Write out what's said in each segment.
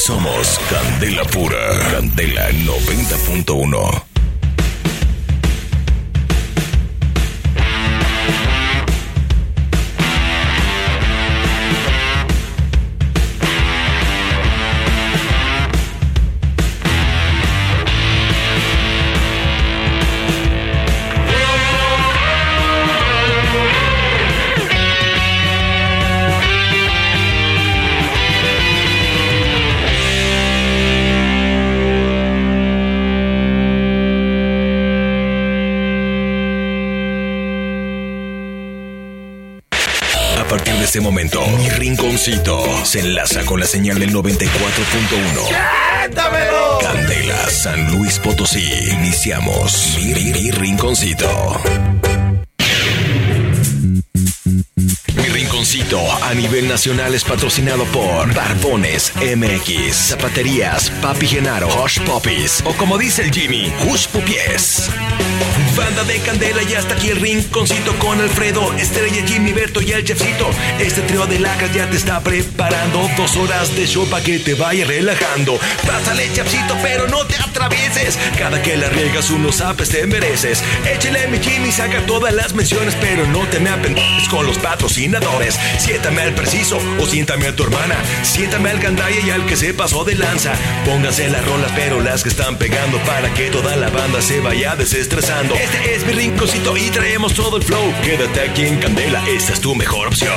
Somos Candela Pura. Candela 90.1. este momento, mi rinconcito se enlaza con la señal del 94.1. Candela, San Luis Potosí. Iniciamos mi, mi- mi rinconcito. Mi rinconcito a nivel nacional es patrocinado por Barbones MX, Zapaterías Papi Genaro, Hush Puppies o como dice el Jimmy, Hush Pupies. Banda de Candela y hasta aquí el rinconcito con Alfredo, Estrella, Jimmy, Berto y el chefcito. Este trío de lacas ya te está preparando dos horas de show para que te vaya relajando. Pásale, chefcito, pero no te Cada que la riegas unos apes te mereces. Échale mi Jimmy, saca todas las menciones, pero no te me apendejes con los patrocinadores. Siéntame al preciso o siéntame a tu hermana. Siéntame al gandaya y al que se pasó de lanza. Pónganse las rolas, pero las que están pegando para que toda la banda se vaya desestresando. Este es mi rinconcito y traemos todo el flow. Quédate aquí en Candela, esta es tu mejor opción.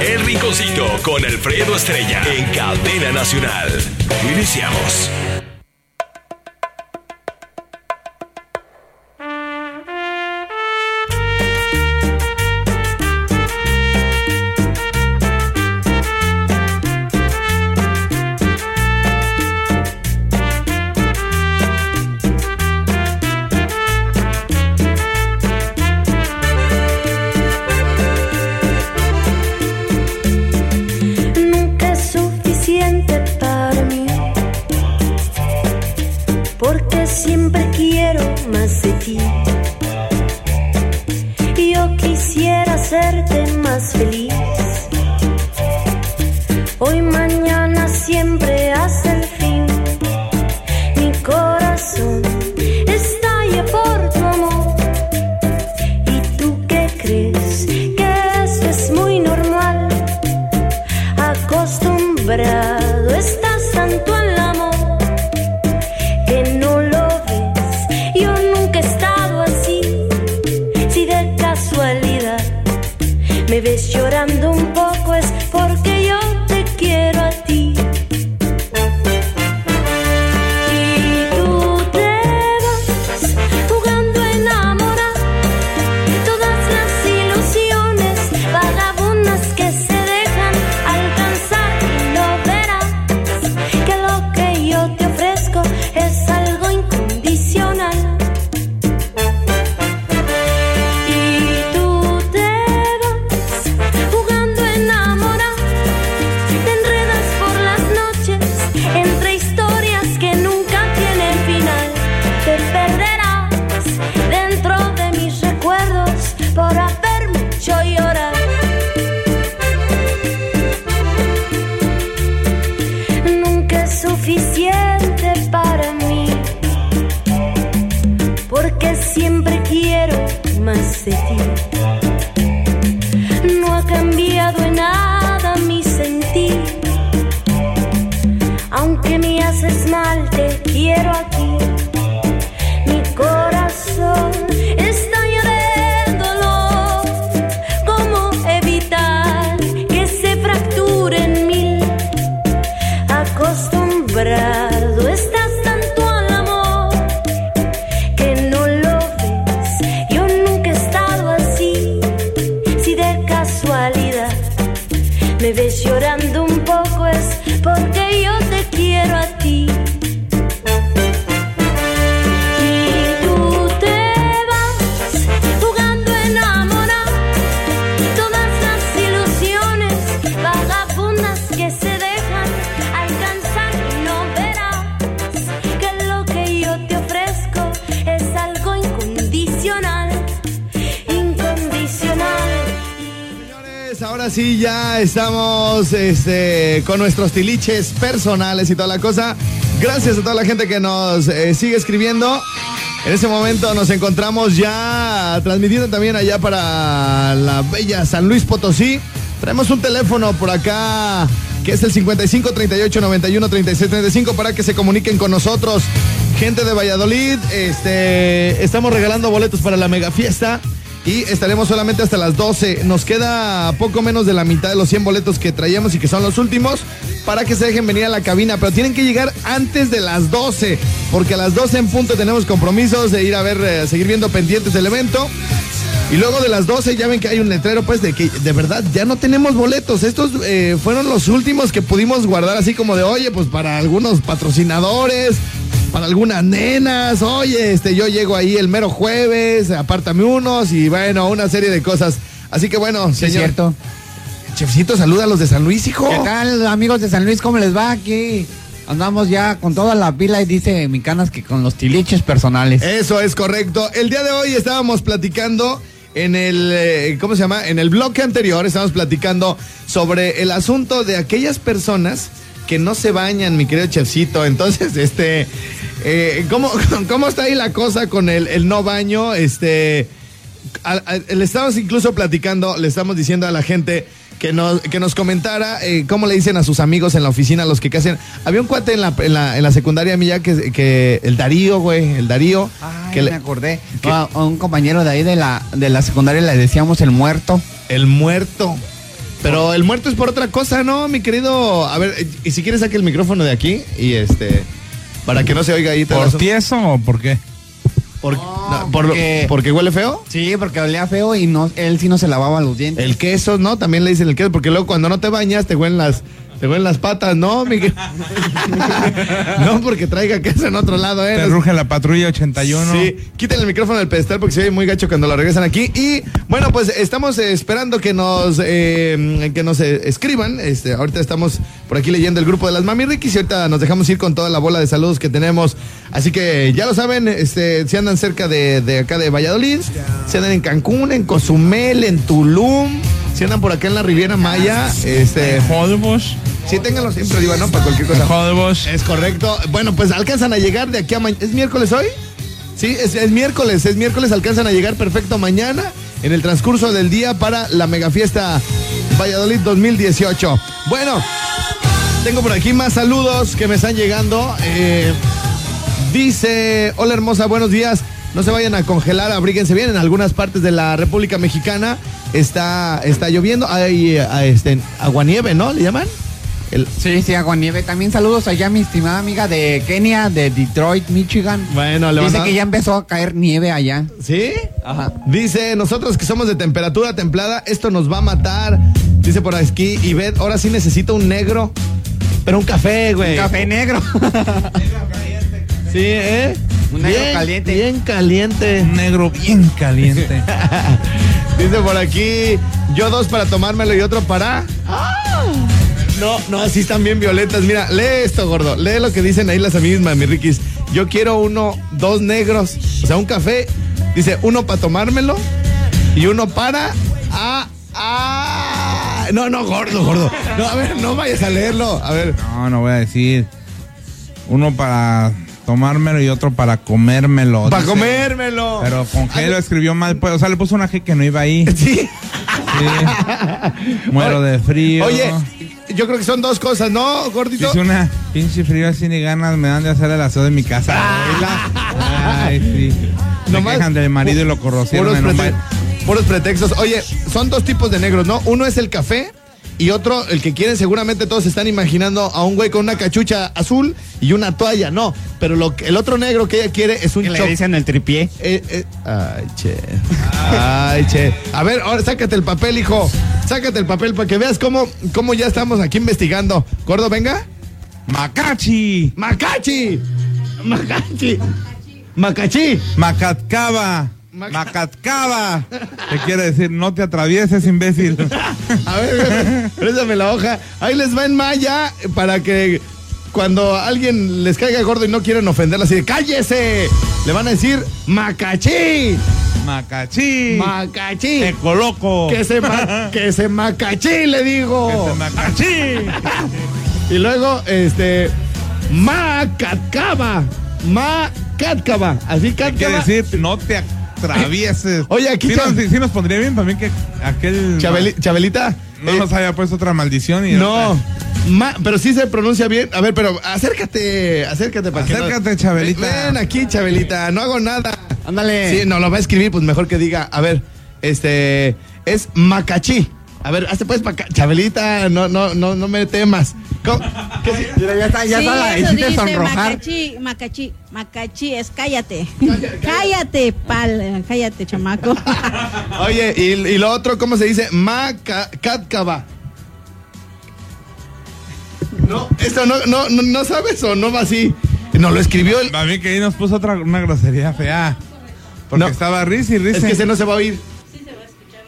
El rinconcito con Alfredo Estrella en Cadena Nacional. Iniciamos. Ahora sí ya estamos este, con nuestros tiliches personales y toda la cosa. Gracias a toda la gente que nos eh, sigue escribiendo. En ese momento nos encontramos ya transmitiendo también allá para la bella San Luis Potosí. Traemos un teléfono por acá que es el 55 38 91 36 35 para que se comuniquen con nosotros. Gente de Valladolid, este, estamos regalando boletos para la mega fiesta y estaremos solamente hasta las 12. Nos queda poco menos de la mitad de los 100 boletos que traíamos y que son los últimos para que se dejen venir a la cabina, pero tienen que llegar antes de las 12, porque a las 12 en punto tenemos compromisos de ir a ver, eh, seguir viendo pendientes del evento. Y luego de las 12 ya ven que hay un letrero pues de que de verdad ya no tenemos boletos. Estos eh, fueron los últimos que pudimos guardar así como de, oye, pues para algunos patrocinadores, para algunas nenas, oye, este, yo llego ahí el mero jueves, apártame unos y bueno, una serie de cosas. Así que bueno, Sí, es señor. cierto. Chefcito, saluda a los de San Luis, hijo. ¿Qué tal, amigos de San Luis? ¿Cómo les va aquí? Andamos ya con toda la pila y dice mi canas que con los tiliches personales. Eso es correcto. El día de hoy estábamos platicando en el, eh, ¿cómo se llama? En el bloque anterior estábamos platicando sobre el asunto de aquellas personas que no se bañan, mi querido chefcito. Entonces, este, eh, ¿cómo, ¿cómo está ahí la cosa con el, el no baño? Este, a- a- le estamos incluso platicando, le estamos diciendo a la gente que nos, que nos comentara eh, cómo le dicen a sus amigos en la oficina, los que hacen. Había un cuate en la, en la, en la secundaria mía que, que el Darío, güey, el Darío. Ay, que le- me acordé. que- A, a un compañero de ahí de la, de la secundaria le decíamos el muerto. El muerto. Pero el muerto es por otra cosa, ¿no, mi querido? A ver, y si quieres saque el micrófono de aquí y este para que no se oiga ahí. todo ¿Por eso. tieso o por qué? Por- no, por- porque- porque huele feo. Sí, porque olía feo y no, él sí no se lavaba los dientes. El queso, ¿no? También le dicen el queso, porque luego cuando no te bañas te huelen las, te huelen las patas, ¿no, Miguel? no, porque traiga queso en otro lado, ¿eh? Te ruge la patrulla 81. Sí, quiten el micrófono del pedestal porque se ve muy gacho cuando lo regresan aquí. Y bueno, pues estamos esperando que nos eh, que nos eh, escriban. Este, ahorita estamos por aquí leyendo el grupo de las Mami Rikis y ahorita nos dejamos ir con toda la bola de saludos que tenemos. Así que ya lo saben, este, si andan cerca de, de acá de Valladolid, si andan en Cancún, en Cozumel, en Tulum, si andan por acá en la Riviera Maya, este, sí, ténganlo siempre, ¿no? Para cualquier cosa. Es correcto. Bueno, pues alcanzan a llegar de aquí a mañana. ¿Es miércoles hoy? Sí, es, es miércoles. Es miércoles. Alcanzan a llegar perfecto mañana en el transcurso del día para la mega fiesta Valladolid 2018. Bueno, tengo por aquí más saludos que me están llegando. Eh, dice, hola hermosa, buenos días. No se vayan a congelar, abríguense bien. En algunas partes de la República Mexicana está, está lloviendo. Hay eh, este, aguanieve, ¿no? ¿Le llaman? El, Sí, sí, agua nieve. También saludos allá a mi estimada amiga de Kenia, de Detroit, Michigan. Bueno, le Dice manda- que ya empezó a caer nieve allá. ¿Sí? Ajá. Dice, nosotros que somos de temperatura templada, esto nos va a matar. Dice por aquí, y ve, ahora sí necesito un negro, pero un café, güey. Café negro. Sí, ¿eh? Un negro Bien- caliente. Bien caliente. Un negro bien caliente. Dice por aquí, yo dos para tomármelo y otro para... ¡Ah! No, no, así están bien violetas. Mira, lee esto, gordo. Lee lo que dicen ahí las amigas mami Riquis. Yo quiero uno, dos negros, o sea, un café. Dice, uno para tomármelo y uno para... Ah, ah. No, no, gordo, gordo. No, a ver, no vayas a leerlo. A ver. No, no voy a decir. Uno para tomármelo y otro para comérmelo. Para comérmelo. Pero con G lo escribió mal. pues, o sea, le puso una G que no iba ahí. Sí. Sí. Muero de frío. Oye, yo creo que son dos cosas, ¿no, gordito? Dice una pinche frío así ni ganas me dan de hacer el aseo de mi casa. Ay, sí. Me Nomás- quejan del marido y lo corrocieron Puros, en un prete- baile. puros pretextos. Oye, son dos tipos de negros, ¿no? Uno es el café y otro, el que quieren, seguramente todos están imaginando a un güey con una cachucha azul y una toalla. No, pero lo que- el otro negro que ella quiere es un Que le dicen el tripié. eh, eh, ay, che. Ay, che. A ver, ahora sácate el papel, hijo. Sácate el papel para que veas cómo, cómo ya estamos aquí investigando. Gordo, venga. Macachi. Macachi. Macachi. Macachi. Macatcaba. Mac- Macatcaba. ¿Qué quiere decir? No te atravieses, imbécil. A ver, préstame la hoja. Ahí les va en maya para que cuando alguien les caiga gordo y no quieren ofenderla así de ¡cállese! Le van a decir ¡macachí! Macachí. ¡Macachí! Te coloco. Que se, ma- que se macachí, le digo. Que se macachí. Y luego, este. Macatcaba. Macatcaba. Así Hay que catcaba. decir, no te atravieses. Oye, aquí sí Chab- nos, sí nos pondría bien también que aquel Chabeli- Chabelita. no eh, nos haya puesto otra maldición y no. Ma- pero sí se pronuncia bien. A ver, pero acércate, acércate para que no- Acércate, Chabelita. Ven aquí, Chabelita. No hago nada. Ándale. Sí, no lo va a escribir, pues mejor que diga, a ver, este es macachí. A ver, hazte pues maca- Chabelita, no, no, no, no me temas. ¿Cómo? ¿Qué? Mira, ya está, ya sí, está la hiciste dice sonrojar. Macachi, macachi, macachi, es cállate. cállate, pal, cállate, chamaco. Oye, y, y lo otro, ¿cómo se dice? Macatcaba. No, eso no, no, no, no sabes o no va así. No, lo escribió el. A mí que ahí nos puso otra una grosería fea. Porque No. estaba risa y risa. Es que ese no se va a oír.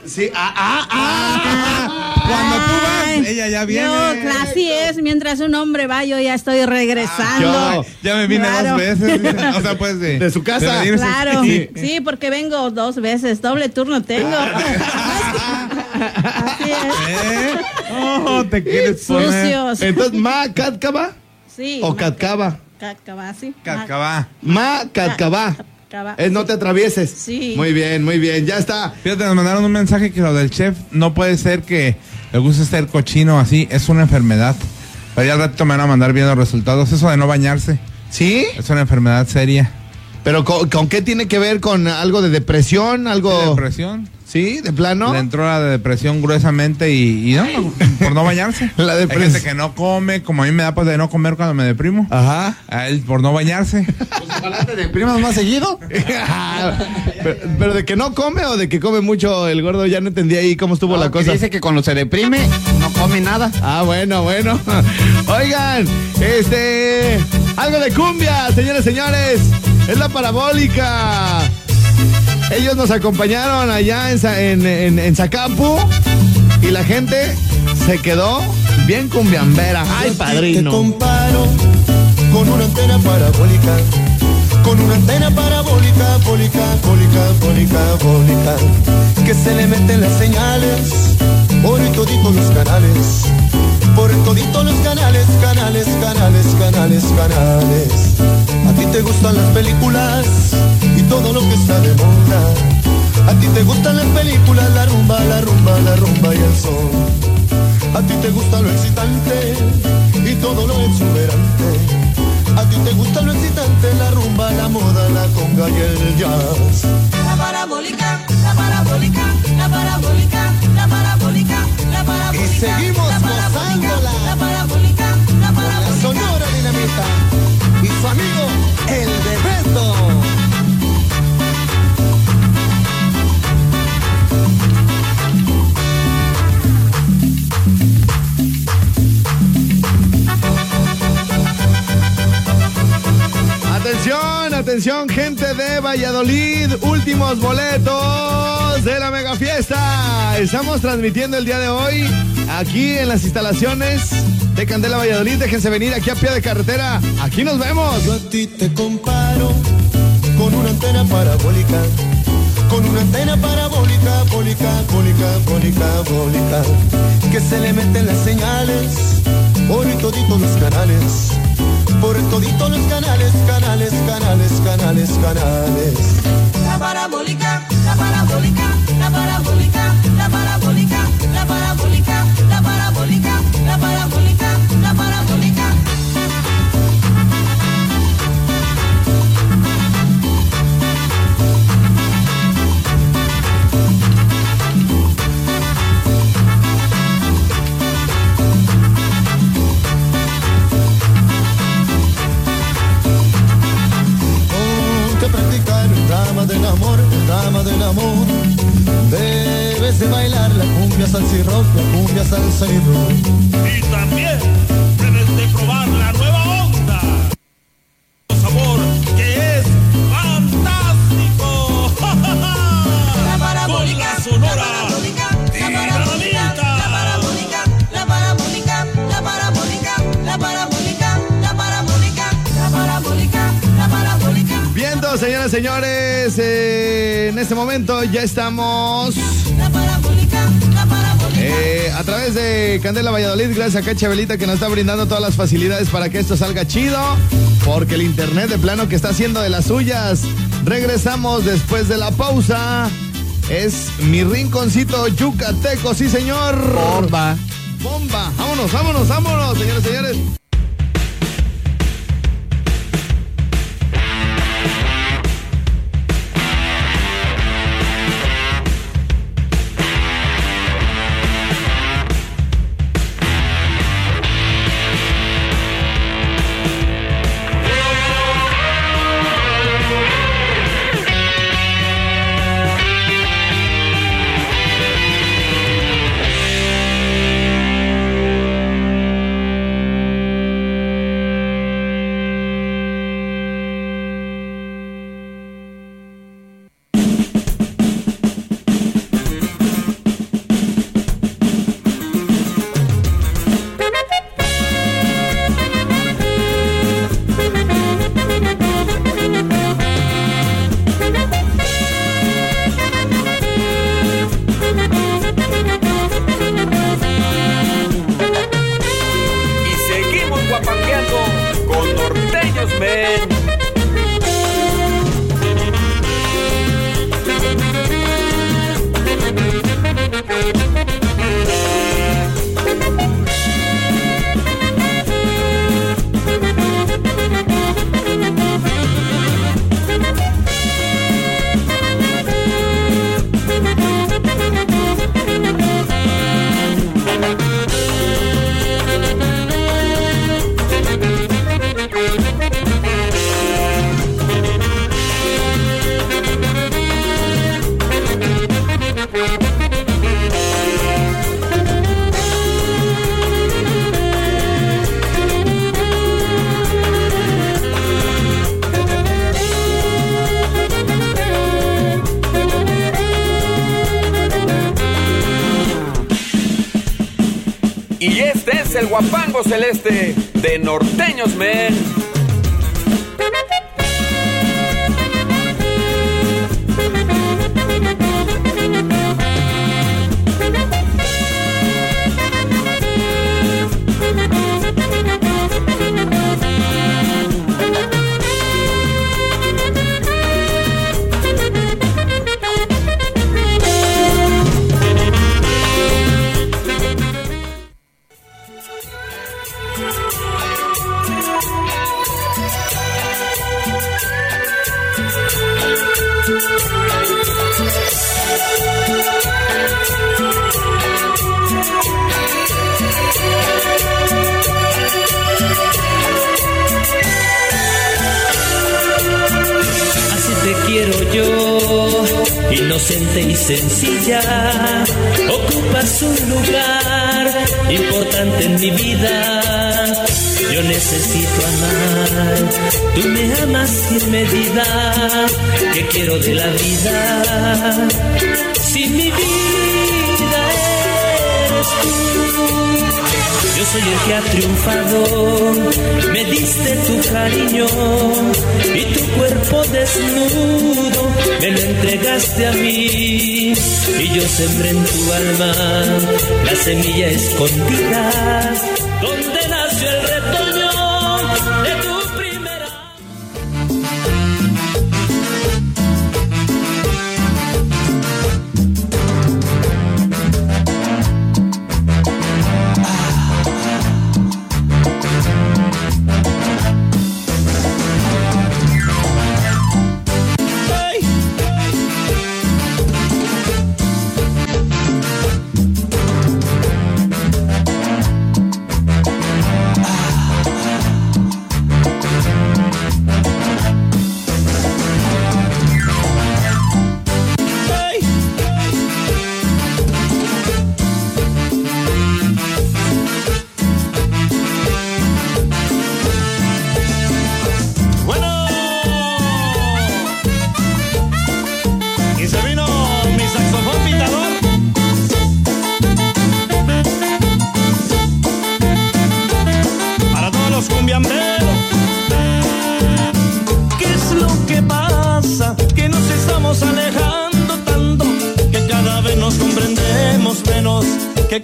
Sí, ah, ah, ah. Cuando tú vas, ella ya viene. Yo, así es, mientras un hombre va, yo ya estoy regresando. Ah, Ya me vine Claro. dos veces. dice. O sea, pues de, De su casa. Claro, Sí. sí, porque vengo dos veces, doble turno tengo. Así es. ¿Eh? Oh, te quieres poner. Sucios. Entonces, Macatcaba Sí. o ma- Catcaba. Catcaba, sí. Cacabá. Macatcaba. Catcaba. Es no te atravieses. Sí. Muy bien, muy bien, ya está. Fíjate, nos mandaron un mensaje que lo del chef no puede ser que le guste ser cochino así, es una enfermedad. Pero ya al rato me van a mandar bien los resultados. Eso de no bañarse ¿Sí? es una enfermedad seria. ¿Pero con, con qué tiene que ver? ¿Con algo de depresión? ¿Algo? Depresión. ¿Sí? ¿De plano? Le entró la depresión gruesamente y, y no, por no bañarse. La Hay depres- gente que no come, como a mí me da pues de no comer cuando me deprimo. Ajá. A él por no bañarse. Ojalá te deprimas más seguido. pero, pero de que no come o de que come mucho el gordo, ya no entendí ahí cómo estuvo la No, cosa. Dice que cuando se deprime, no come nada. Ah, bueno, bueno. Oigan, este. Algo de cumbia, señores, señores. Es la parabólica. Ellos nos acompañaron allá en, en, en- en Zacapu y la gente se quedó bien cumbiambera. Ay, Te padrino. comparo con una antena parabólica, con una antena parabólica, bólica, bólica, bólica, bólica, que se le meten las señales por toditos los canales, por toditos los canales, canales, canales, canales, canales. A ti te gustan las películas y todo lo que está de moda. A ti te gustan las películas, la rumba, la rumba, la rumba y el sol. A ti te gusta lo excitante y todo lo exuberante. A ti te gusta lo excitante, la rumba, la moda, la conga y el jazz. La parabólica, la parabólica, la parabólica, la parabólica, la parabólica. Y seguimos la parabólica, gozándola. La parabólica, la La parabólica. Sonora Dinamita Atención, gente de Valladolid. Últimos boletos de la mega fiesta. Estamos transmitiendo el día de hoy aquí en las instalaciones de Candela Valladolid. Déjense venir aquí a pie de carretera. Aquí nos vemos. Yo a ti te comparo con una antena parabólica, con una antena parabólica, bólica, bólica, bólica, bólica, que se le meten las señales por toditos los canales, por toditos los canales, canales, canales, canales, canales. La parabólica, la parabólica, la parabólica, la parabólica, Amor, damas del amor, debes de bailar la cumpla salsirro, la cumpla. Y también debes de probar la nueva onda. El amor que es fantástico. La parapónica sonora, la parapónica, la parapónica, la parapónica, la parabólica, la parapónica, la parapónica, la parabólica. la parapónica. Bien, dos, señores, señores eh, en este momento ya estamos eh, a través de Candela Valladolid. Gracias a Chabelita que nos está brindando todas las facilidades para que esto salga chido. Porque el internet de plano que está haciendo de las suyas. Regresamos después de la pausa. Es mi rinconcito yucateco, sí señor. Bomba. Bomba. Vámonos, vámonos, vámonos, señores, señores. De norteños, men. Y tu cuerpo desnudo me lo entregaste a mí. Y yo sembré en tu alma la semilla escondida donde nació el retoño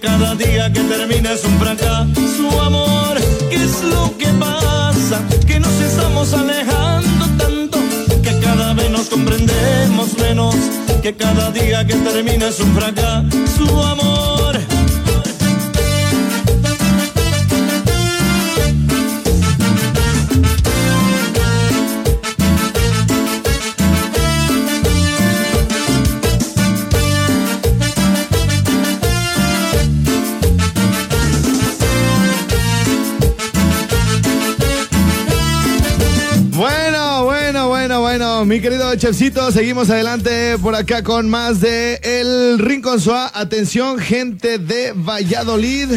Cada día que termina es un fracaso, amor. ¿Qué es lo que pasa? Que nos estamos alejando tanto que cada vez nos comprendemos menos. Que cada día que termina es un fracaso, amor. Mi querido chefcito, seguimos adelante por acá con más de El Rincón Suá. Atención, gente de Valladolid.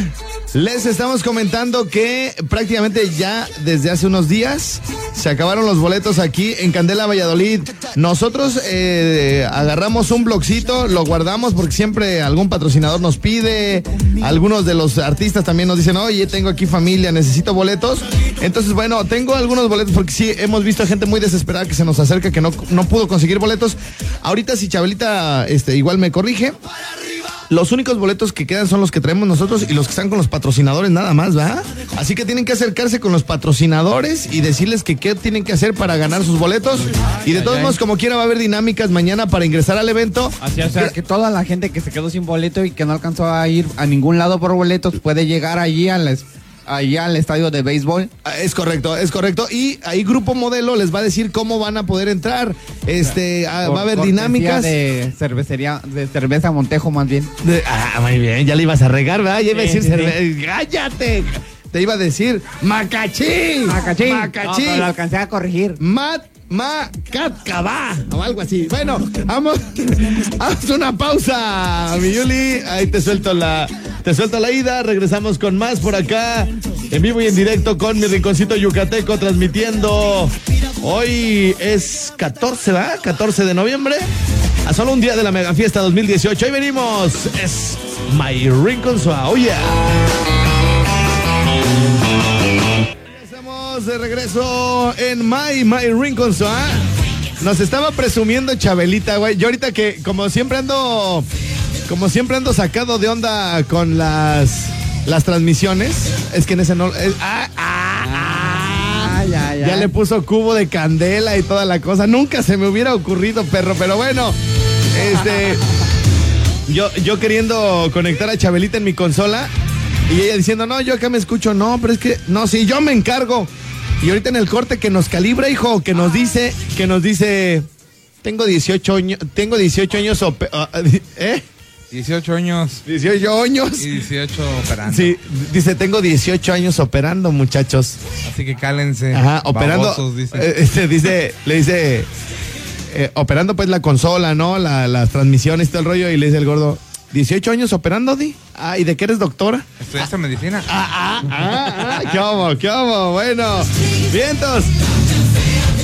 Les estamos comentando que prácticamente ya desde hace unos días se acabaron los boletos aquí en Candela Valladolid. Nosotros eh, agarramos un blogcito, lo guardamos porque siempre algún patrocinador nos pide, algunos de los artistas también nos dicen, oye, tengo aquí familia, necesito boletos. Entonces, bueno, tengo algunos boletos porque sí, hemos visto gente muy desesperada que se nos acerca, que no, no pudo conseguir boletos. Ahorita si Chabelita este, igual me corrige. Los únicos boletos que quedan son los que traemos nosotros y los que están con los patrocinadores nada más, ¿va? Así que tienen que acercarse con los patrocinadores y decirles que qué tienen que hacer para ganar sus boletos. Y de todos modos, como quiera, va a haber dinámicas mañana para ingresar al evento. Así, o sea, que toda la gente que se quedó sin boleto y que no alcanzó a ir a ningún lado por boletos puede llegar allí al, es- allí al estadio de béisbol. Ah, Es correcto, es correcto. Y ahí Grupo Modelo les va a decir cómo van a poder entrar. Este, ah, Por va a haber dinámicas. de cervecería, de cerveza Montejo más bien. De- ah, muy bien, ya le ibas a regar, ¿verdad? Ya iba a Sí, decir sí, cerve- ¡Cállate! Te iba a decir Macachín. Macachín. Macachín. No, pero lo alcancé a corregir. Mat Macatcabá o algo así. Bueno, vamos, haz una pausa, mi Yuli. Ahí te suelto la, te suelto la ida. Regresamos con más por acá, en vivo y en directo con mi rinconcito yucateco transmitiendo. Hoy es 14, ¿va? 14 de noviembre. A solo un día de la mega fiesta 2018. Ahí venimos. Es My Rincon Suá. Oh yeah. Estamos de regreso en My, My Rincon Suá. Nos estaba presumiendo Chabelita, güey. Yo ahorita que, como siempre ando, como siempre ando sacado de onda con las, las transmisiones. Es que en ese no, es- ah, ah, ah. ya, Ya le puso cubo de candela y toda la cosa. Nunca se me hubiera ocurrido, perro, pero bueno. Este. Yo, yo queriendo conectar a Chabelita en mi consola y ella diciendo, no, yo acá me escucho, no, pero es que, no, sí, yo me encargo. Y ahorita en el corte que nos calibra, hijo, que nos dice, que nos dice, tengo 18 años, tengo 18 años, ope- ah, ¿eh? 18 años. 18 años. Y 18 operando. Sí, dice, tengo 18 años operando, muchachos. Así que cálense. Ajá, operando. babosos, dice. eh, este, dice, le dice, eh, operando pues la consola, ¿no? La, las transmisiones todo el rollo. Y le dice el gordo, ¿18 años operando, Di? Ah, ¿y de qué eres doctora? ¿Estudiaste medicina? Ah, ah. ¿Qué hubo? Bueno, vientos.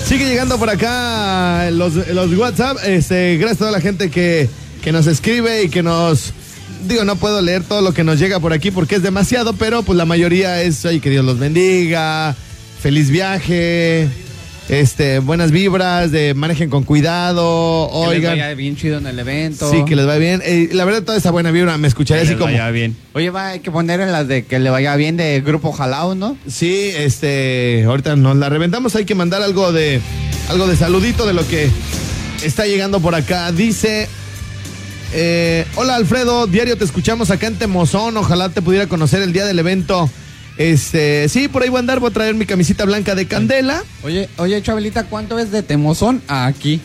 Sigue llegando por acá los, los WhatsApp. Este, gracias a toda la gente que, que nos escribe y que nos. Digo, no puedo leer todo lo que nos llega por aquí porque es demasiado, pero pues la mayoría es, ay, que Dios los bendiga, feliz viaje, este, buenas vibras, de manejen con cuidado, Que les oigan. vaya bien chido en el evento. Sí, que les vaya bien. Eh, la verdad, toda esa buena vibra me escucharía Que así les como. vaya bien. Oye, va, hay que poner en las de que le vaya bien de Grupo Jalao, ¿no? Sí, este, ahorita nos la reventamos, hay que mandar algo de algo de saludito de lo que está llegando por acá. Dice, eh, hola Alfredo, diario te escuchamos acá en Temozón, ojalá te pudiera conocer el día del evento. Este, sí, por ahí voy a andar, voy a traer mi camisita blanca de candela. Oye, oye, Chabelita, ¿cuánto es de Temozón a aquí?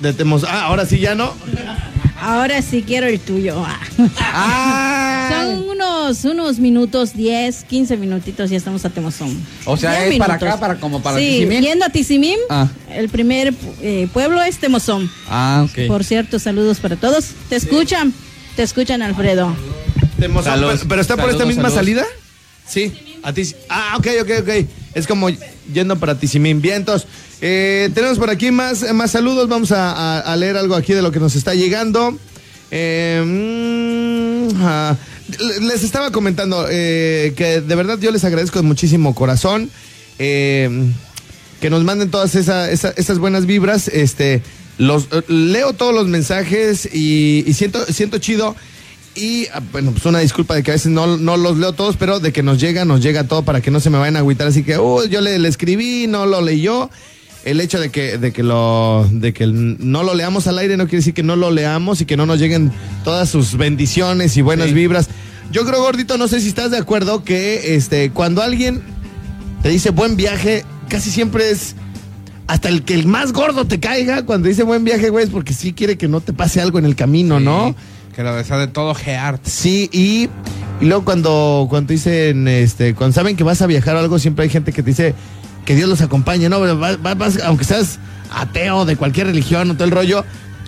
De Temozón, ah, ahora sí ya no. Ahora sí quiero el tuyo. Ah. Son unos, unos minutos, 10, 15 minutitos y estamos a Temozón. O sea, 10 es para acá, para como para sí, Tizimín. yendo a Tizimín, Ah. el primer eh, pueblo es Temozón. Ah, ok. Por cierto, saludos para todos. ¿Te escuchan? Te escuchan, Alfredo. Temozón, pero, pero está por esta misma saludos. salida. Sí, a ti. Ah, ok, ok, ok. Es como yendo para Tizimín. Vientos. Eh, tenemos por aquí más, más saludos. Vamos a, leer algo aquí de lo que nos está llegando. Eh, mm, ah, les estaba comentando eh, que de verdad yo les agradezco de muchísimo corazón. eh, que nos manden todas esa- esa- esas buenas vibras. Este, los eh, leo todos los mensajes y, y siento, siento chido. Y ah, bueno, pues una disculpa de que a veces no, no los leo todos, pero de que nos llega, nos llega todo para que no se me vayan a agüitar. Así que, uh, yo le, le escribí, no lo leyó. El hecho de que, de que lo, de que no lo leamos al aire no quiere decir que no lo leamos y que no nos lleguen todas sus bendiciones y buenas vibras. Yo creo, gordito, no sé si estás de acuerdo que este, cuando alguien te dice buen viaje, casi siempre es hasta el que el más gordo te caiga cuando dice buen viaje, güey, es porque sí quiere que no te pase algo en el camino, ¿no? Que lo desea de todo gear. Sí, y, y luego cuando, cuando dicen, este, cuando saben que vas a viajar o algo, siempre hay gente que te dice que Dios los acompañe, ¿no? Vas- vas- vas- aunque seas ateo de cualquier religión o todo el rollo,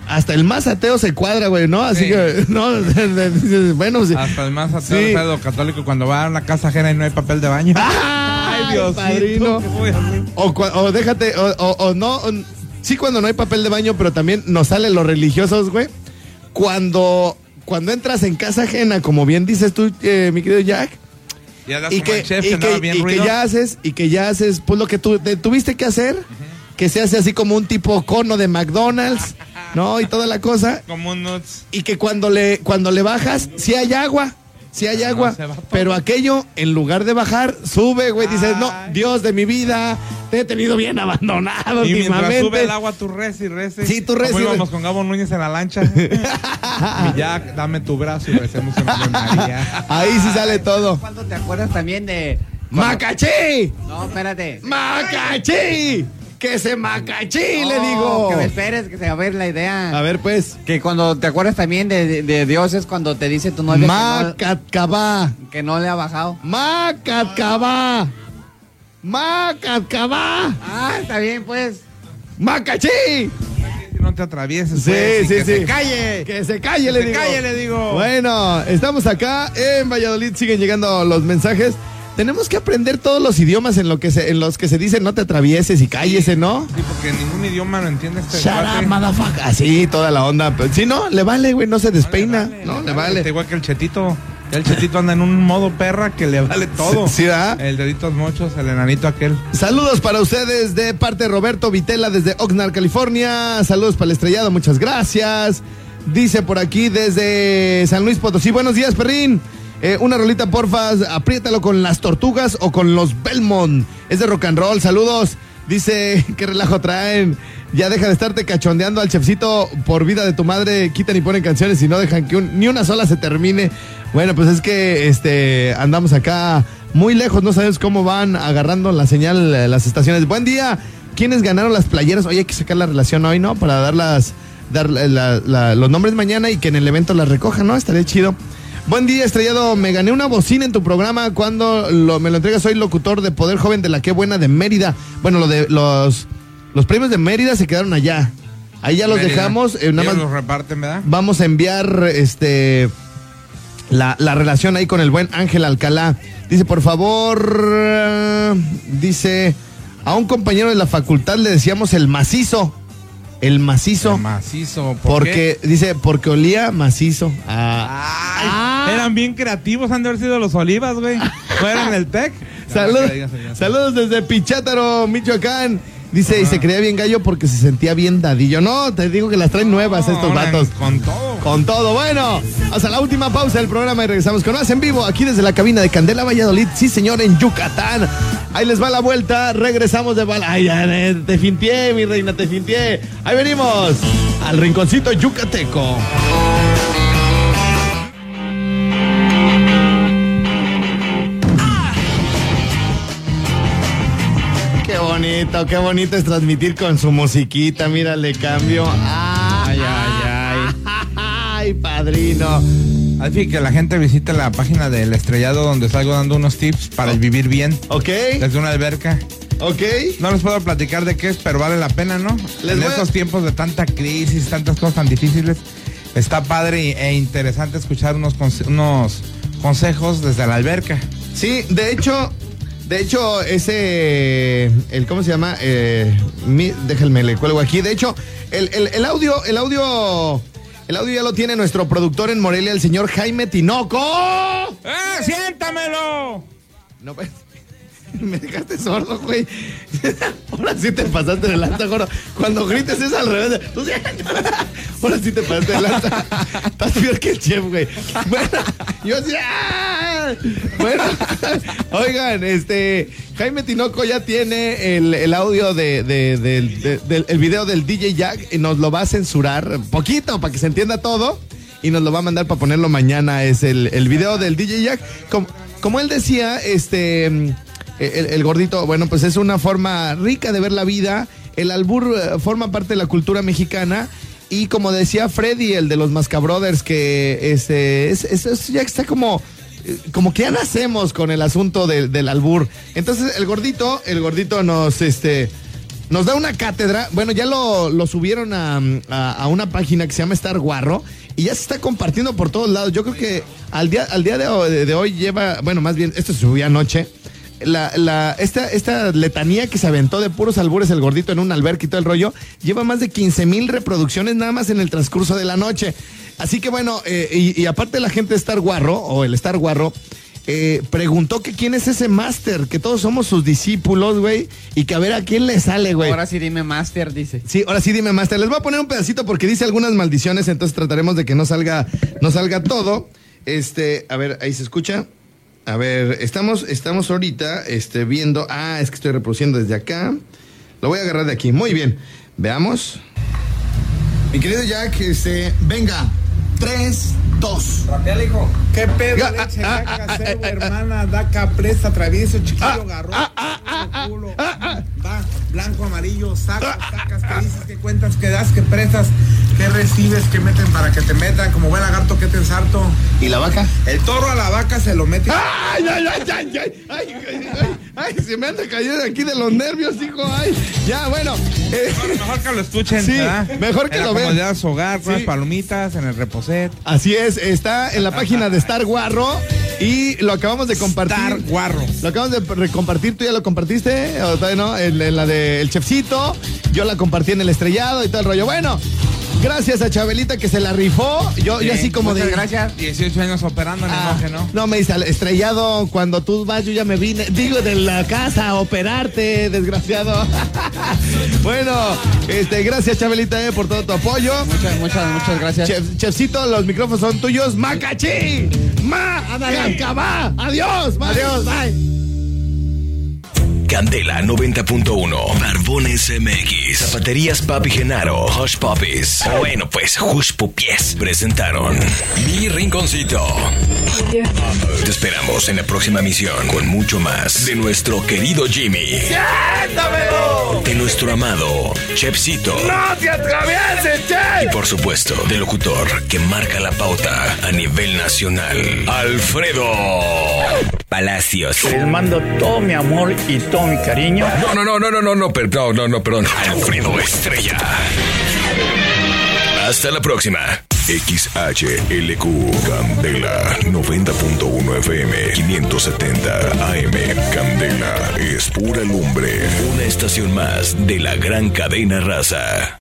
hasta el más ateo se cuadra, güey, ¿no? Así Sí. que, no, bueno, sí. Hasta el más ateo Sí. pedo católico cuando va a una casa ajena y no hay papel de baño. Ay, Diosito, padrino. ¿qué voy a hacer? O, o déjate, o, o- o no, sí cuando no hay papel de baño, pero también nos salen los religiosos, güey. Cuando, cuando entras en casa ajena, como bien dices tú, eh, mi querido Jack, Y que, el chef y que andaba que- bien y que ruido. ya haces, y que ya haces, pues lo que tú te tuviste que hacer, que se hace así como un tipo cono de McDonald's, ¿no? Y toda la cosa. Como un nuts. Y que cuando le, cuando le bajas, sí hay agua. Sí hay agua, va todo. pero aquello, en lugar de bajar, sube, güey. Dices, no, Dios de mi vida, te he tenido bien abandonado Y mientras últimamente. sube el agua, tú res y rece. Sí, tú y íbamos con Gabo Núñez en la lancha. Mi Jack, dame tu brazo y recemos en María. Ahí sí sale todo. ¿Cuándo te acuerdas también de. ¡Macachi! No, espérate. ¡Macachi! ¡Que se macachi, le No, digo! Que me esperes, que se va a ver la idea. A ver, pues. Que cuando te acuerdas también de, de- de Dios es cuando te dice tu novia que Macatcabá. no, que no le ha bajado. Macatcabá. Macatcabá. Ah, está bien, pues. ¡Macachi! Si no te atravieses, Sí, pues, y sí, que sí. se calle. Que se calle, le se digo. calle, le digo. Bueno, estamos acá en Valladolid, siguen llegando los mensajes. Tenemos que aprender todos los idiomas en, lo que se, en los que se dice no te atravieses y cállese, ¿no? Sí, porque ningún idioma lo entiende este Shut cuate. up, motherfucker. Así, toda la onda. Pero, Sí, no, le vale, güey, no se despeina. No, le vale. Está igual que el chetito. El chetito anda en un modo perra que le vale todo. Sí, ¿verdad? El deditos mochos, el enanito aquel. Saludos para ustedes de parte de Roberto Vitela desde Oxnard, California. Saludos para el estrellado, muchas gracias. Dice por aquí desde San Luis Potosí. Buenos días, perrín. Eh, una rolita, porfa, apriétalo con las tortugas o con los Belmont. Es de rock and roll, saludos. Dice, qué relajo traen. Ya deja de estarte cachondeando al chefcito por vida de tu madre. Quitan y ponen canciones y no dejan que ni una sola se termine. Bueno, pues es que este andamos acá muy lejos, no sabes cómo van agarrando la señal eh, las estaciones. Buen día. ¿Quiénes ganaron las playeras? Oye, hay que sacar la relación hoy, ¿no? Para dar las dar los nombres mañana y que en el evento las recojan, ¿no? Estaría chido. Buen día, estrellado. Me gané una bocina en tu programa cuando lo- me lo entregas. Soy locutor de Poder Joven de la Qué Buena de Mérida. Bueno, lo de los, los premios de Mérida se quedaron allá. Ahí ya los Mérida. dejamos. eh, nada Ellos más los reparten, ¿verdad? vamos a enviar este la, la relación ahí con el buen Ángel Alcalá. Dice, por favor, dice, a un compañero de la facultad le decíamos el macizo. El macizo. El macizo. ¿por porque, dice, porque olía macizo. Ay, Eran bien creativos, han de haber sido los olivas, güey. ¿No eran el TEC? Saludos, Ya, ya, ya, ya. saludos desde Pichátaro, Michoacán. Dice, y se creía bien gallo porque se sentía bien dadillo. No, te digo que las traen nuevas estos ahora vatos. Con todo. Con todo. Bueno, hasta la última pausa del programa y regresamos con más en vivo aquí desde la cabina de Candela Valladolid. Sí, señor, en Yucatán. Ahí les va la vuelta. Regresamos de bala. Ay, ya, eh, te fintié, mi reina, te fintié. Ahí venimos al rinconcito yucateco. Bonito, qué bonito es transmitir con su musiquita. Mira, le cambio. Ay, ay, ay. Ay, padrino. Así que la gente visite la página del estrellado donde salgo dando unos tips para el vivir bien. Ok. Desde una alberca. Ok. No les puedo platicar de qué es, pero vale la pena, ¿no? Les en a- estos tiempos de tanta crisis, tantas cosas tan difíciles, está padre e interesante escuchar unos, conse- unos consejos desde la alberca. Sí, de hecho, de hecho, ese, el, ¿cómo se llama? Eh, mi- déjenme, le cuelgo aquí. De hecho, el, el- el audio, el audio, el audio ya lo tiene nuestro productor en Morelia, el señor Jaime Tinoco. ¡Eh, siéntamelo! No, pues, me dejaste sordo, güey. Ahora sí te pasaste de lanza, gordo. Cuando grites es al revés. Ahora sí te pasaste de lanza. Estás peor que el chef, güey. Bueno, yo sí. ¡ah! Bueno, oigan, este. Jaime Tinoco ya tiene el, el audio de, de- del el video del DJ Jack y nos lo va a censurar poquito para que se entienda todo y nos lo va a mandar para ponerlo mañana. Es el, el video del DJ Jack. Como, como él decía, este. Mm, El, gordito, bueno, pues es una forma rica de ver la vida. El albur eh, forma parte de la cultura mexicana. Y como decía Freddy, el de los Mascabrothers, que este, es, es- ya está como, eh, como que ya nacemos con el asunto del- albur. Entonces, el gordito, el gordito nos, este, nos da una cátedra. Bueno, ya lo, lo subieron a, a- a una página que se llama Star Guarro y ya se está compartiendo por todos lados. Yo creo que al día, al día de, hoy, de hoy lleva, bueno, más bien, esto se subió anoche. La, la, esta, esta letanía que se aventó de puros albures el gordito en un albergue y todo el rollo, lleva más de 15 mil reproducciones nada más en el transcurso de la noche. Así que bueno, eh, y, y aparte la gente de Star Guarro, o el Star Guarro, eh, preguntó que quién es ese máster, que todos somos sus discípulos, güey, y que a ver a quién le sale, güey. Ahora sí dime Master, dice. Sí, ahora sí dime máster. Les voy a poner un pedacito porque dice algunas maldiciones, entonces trataremos de que no salga, no salga todo. Este, a ver, ahí se escucha. A ver, estamos, estamos ahorita este, viendo. Ah, es que estoy reproduciendo desde acá. Lo voy a agarrar de aquí. Muy bien. Veamos. Mi querido Jack, este, venga. Tres, dos. Rapeale, hijo. ¿Qué pedo, Ya, leche? ah, Daca, ah, cebo, ah, ah, hermana, daca, presta, travieso, chiquillo, garrón, ah, culo, va, blanco, amarillo, sacas, sacas, ¿qué dices, qué cuentas, qué das, qué prestas, qué recibes, qué meten para que te metan, como buen lagarto, que te ensarto. ¿Y la vaca? El toro a la vaca se lo mete. ¡Ay, ay, ay, ay, ay! ¡Ay, ay, ay! ay, se me anda cayendo aquí de los nervios, hijo! ¡Ay! Ya, bueno. eh, Mejor que lo escuchen, Sí, ¿verdad? mejor que en lo vean. comodidad de su hogar, con Sí. las palomitas, en el reposet. Así es, está en la página de Star Guarro y lo acabamos de compartir. Star Guarro. Lo acabamos de compartir, ¿tú ya lo compartiste? ¿O todavía no? En, en la del chefcito, yo la compartí en el estrellado y todo el rollo. Bueno, gracias a Chabelita que se la rifó. Yo, yo así como Muchas de. gracias. 18 años operando en Ah, el monje, ¿no? no me dice al estrellado, cuando tú vas yo ya me vine, digo de la casa a operarte, desgraciado. bueno, este, gracias Chabelita eh, por todo tu apoyo. Muchas, muchas, muchas gracias. Chef- chefcito, los micrófonos son tuyos. ¡Macachi! ¡Ma! ¡Cabá! ¡Adiós! ¡Adiós! ¡Bye! Candela 90.1, Barbones MX, Zapaterías Papi Genaro, Hush Puppies. Bueno, pues Hush Pupies presentaron Mi Rinconcito. Te esperamos en la próxima misión con mucho más de nuestro querido Jimmy, de nuestro amado Chepsito ¡No te atravieses, y por supuesto del locutor que marca la pauta a nivel nacional, Alfredo Palacios. Les mando todo mi amor y todo mi cariño. No, no, no, no, no, no, no, perdón, no, no, perdón. Alfredo Estrella. Hasta la próxima. XHLQ Candela 90.1 FM 570 AM Candela es pura lumbre. Una estación más de la gran cadena raza.